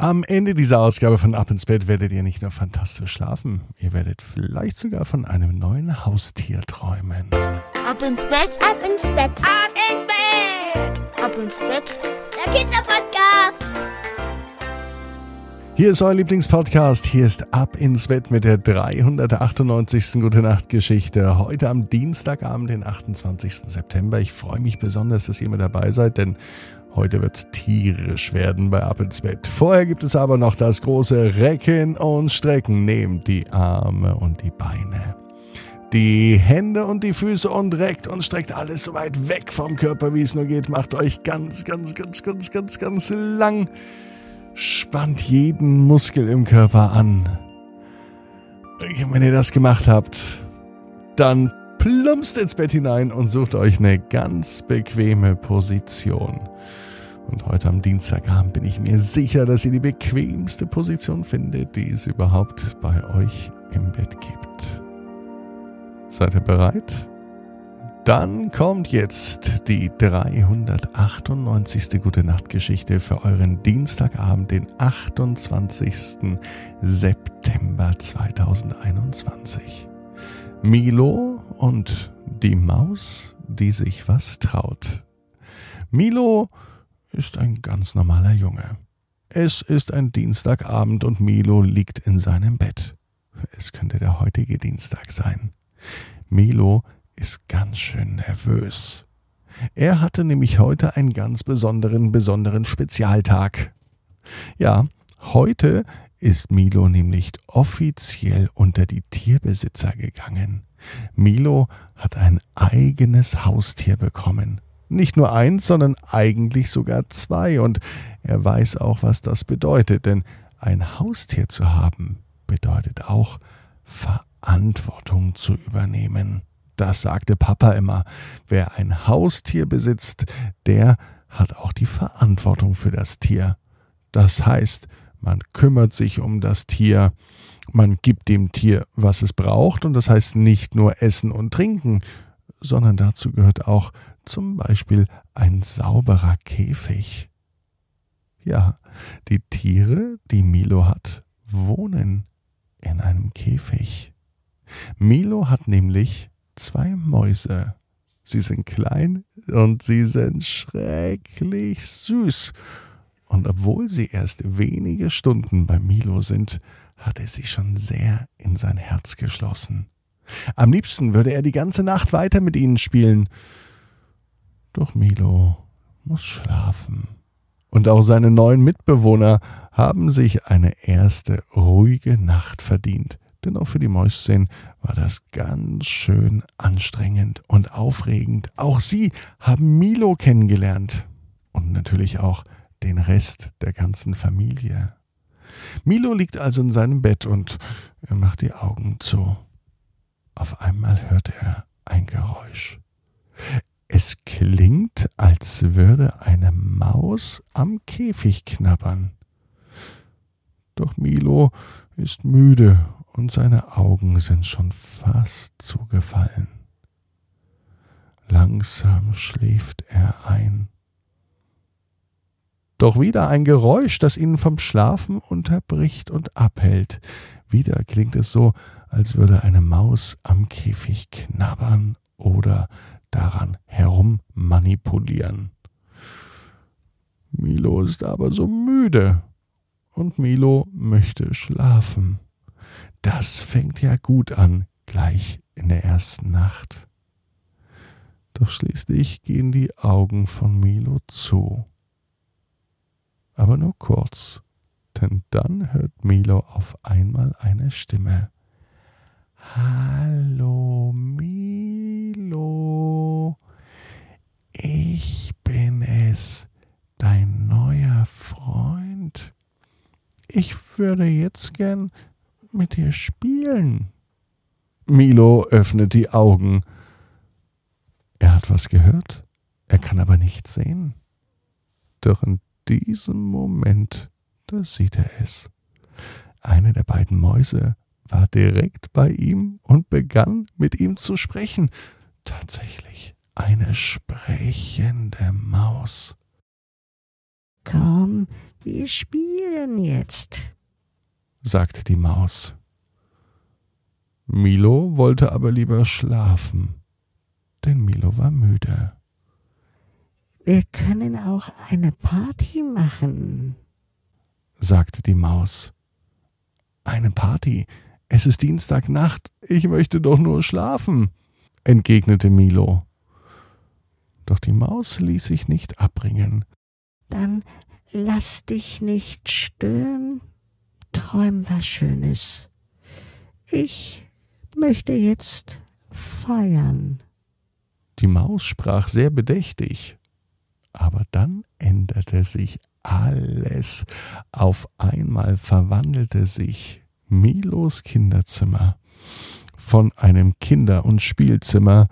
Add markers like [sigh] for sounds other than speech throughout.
Am Ende dieser Ausgabe von Ab ins Bett werdet ihr nicht nur fantastisch schlafen, ihr werdet vielleicht sogar von einem neuen Haustier träumen. Ab ins Bett, ab ins Bett, ab ins Bett, ab ins Bett. Der Kinderpodcast. Hier ist euer Lieblingspodcast. Hier ist Ab ins Bett mit der 398. Gute Nacht Geschichte. Heute am Dienstagabend, den 28. September. Ich freue mich besonders, dass ihr mit dabei seid, denn Heute wird's tierisch werden bei Ab ins Bett. Vorher gibt es aber noch das große Recken und Strecken. Nehmt die Arme und die Beine. Die Hände und die Füße und reckt und streckt alles so weit weg vom Körper, wie es nur geht. Macht euch ganz, ganz, ganz, ganz, ganz, ganz lang. Spannt jeden Muskel im Körper an. Wenn ihr das gemacht habt, dann plumpst ins Bett hinein und sucht euch eine ganz bequeme Position. Und heute am Dienstagabend bin ich mir sicher, dass ihr die bequemste Position findet, die es überhaupt bei euch im Bett gibt. Seid ihr bereit? Dann kommt jetzt die 398. Gute Nacht Geschichte für euren Dienstagabend, den 28. September 2021. Milo und die Maus, die sich was traut. Milo ist ein ganz normaler Junge. Es ist ein Dienstagabend und Milo liegt in seinem Bett. Es könnte der heutige Dienstag sein. Milo ist ganz schön nervös. Er hatte nämlich heute einen ganz besonderen, besonderen Spezialtag. Ja, heute ist Milo nämlich offiziell unter die Tierbesitzer gegangen. Milo hat ein eigenes Haustier bekommen. Nicht nur eins, sondern eigentlich sogar zwei. Und er weiß auch, was das bedeutet. Denn ein Haustier zu haben bedeutet auch Verantwortung zu übernehmen. Das sagte Papa immer. Wer ein Haustier besitzt, der hat auch die Verantwortung für das Tier. Das heißt, man kümmert sich um das Tier, man gibt dem Tier, was es braucht, und das heißt nicht nur Essen und Trinken, sondern dazu gehört auch zum Beispiel ein sauberer Käfig. Ja, die Tiere, die Milo hat, wohnen in einem Käfig. Milo hat nämlich zwei Mäuse. Sie sind klein und sie sind schrecklich süß. Und obwohl sie erst wenige Stunden bei Milo sind, hat er sie schon sehr in sein Herz geschlossen. Am liebsten würde er die ganze Nacht weiter mit ihnen spielen. Doch Milo muss schlafen. Und auch seine neuen Mitbewohner haben sich eine erste ruhige Nacht verdient. Denn auch für die Mäuschen war das ganz schön anstrengend und aufregend. Auch sie haben Milo kennengelernt. Und natürlich auch den Rest der ganzen Familie. Milo liegt also in seinem Bett und er macht die Augen zu. Auf einmal hört er ein Geräusch. Es klingt, als würde eine Maus am Käfig knabbern. Doch Milo ist müde und seine Augen sind schon fast zugefallen. Langsam schläft er ein. Doch wieder ein Geräusch, das ihn vom Schlafen unterbricht und abhält. Wieder klingt es so, als würde eine Maus am Käfig knabbern oder daran herummanipulieren. Milo ist aber so müde und Milo möchte schlafen. Das fängt ja gut an, gleich in der ersten Nacht. Doch schließlich gehen die Augen von Milo zu. Aber nur kurz, denn dann hört Milo auf einmal eine Stimme. Hallo Milo, ich bin es, dein neuer Freund. Ich würde jetzt gern mit dir spielen. Milo öffnet die Augen. Er hat was gehört, er kann aber nichts sehen. Doch in diesem Moment, da sieht er es. Eine der beiden Mäuse war direkt bei ihm und begann mit ihm zu sprechen. Tatsächlich eine sprechende Maus. Komm Wir spielen jetzt, sagte die Maus. Milo wollte aber lieber schlafen, denn Milo war müde. Wir können auch eine Party machen, sagte die Maus. Eine Party? Es ist Dienstagnacht, ich möchte doch nur schlafen, entgegnete Milo. Doch die Maus ließ sich nicht abbringen. Dann lass dich nicht stören, träum was Schönes. Ich möchte jetzt feiern. Die Maus sprach sehr bedächtig, aber dann änderte sich alles. Auf einmal verwandelte sich Milos Kinderzimmer von einem Kinder- und Spielzimmer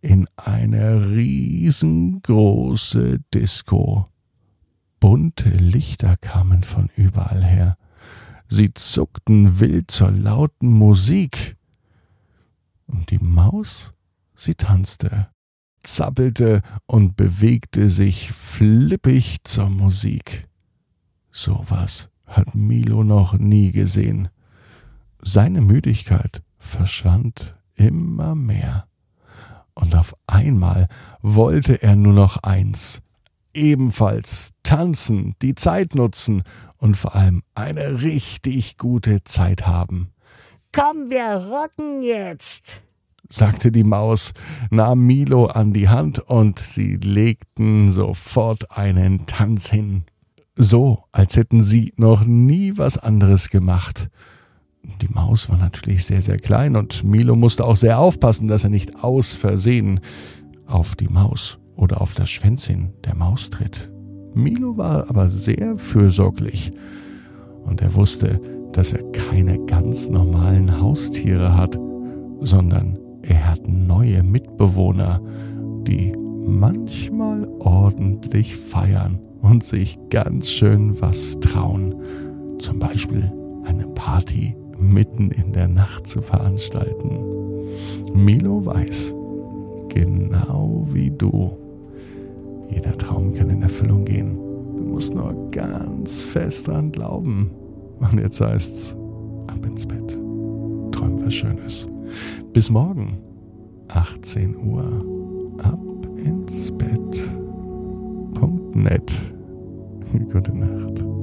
in eine riesengroße Disco. Bunte Lichter kamen von überall her. Sie zuckten wild zur lauten Musik. Und die Maus, sie tanzte, zappelte und bewegte sich flippig zur Musik. So was hat Milo noch nie gesehen. Seine Müdigkeit verschwand immer mehr. Und auf einmal wollte er nur noch eins. Ebenfalls tanzen, die Zeit nutzen und vor allem eine richtig gute Zeit haben. Komm, wir rocken jetzt, sagte die Maus, nahm Milo an die Hand und sie legten sofort einen Tanz hin. So, als hätten sie noch nie was anderes gemacht. Die Maus war natürlich sehr, sehr klein und Milo musste auch sehr aufpassen, dass er nicht aus Versehen auf die Maus oder auf das Schwänzchen der Maus tritt. Milo war aber sehr fürsorglich und er wusste, dass er keine ganz normalen Haustiere hat, sondern er hat neue Mitbewohner, die manchmal ordentlich feiern und sich ganz schön was trauen. Zum Beispiel eine Party mitten in der Nacht zu veranstalten. Milo weiß, genau wie du, jeder Traum kann in Erfüllung gehen. Du musst nur ganz fest dran glauben. Und jetzt heißt's, ab ins Bett. Träum was Schönes. Bis morgen, 18 Uhr. Ab ins Bett. Punkt net. [laughs] Gute Nacht.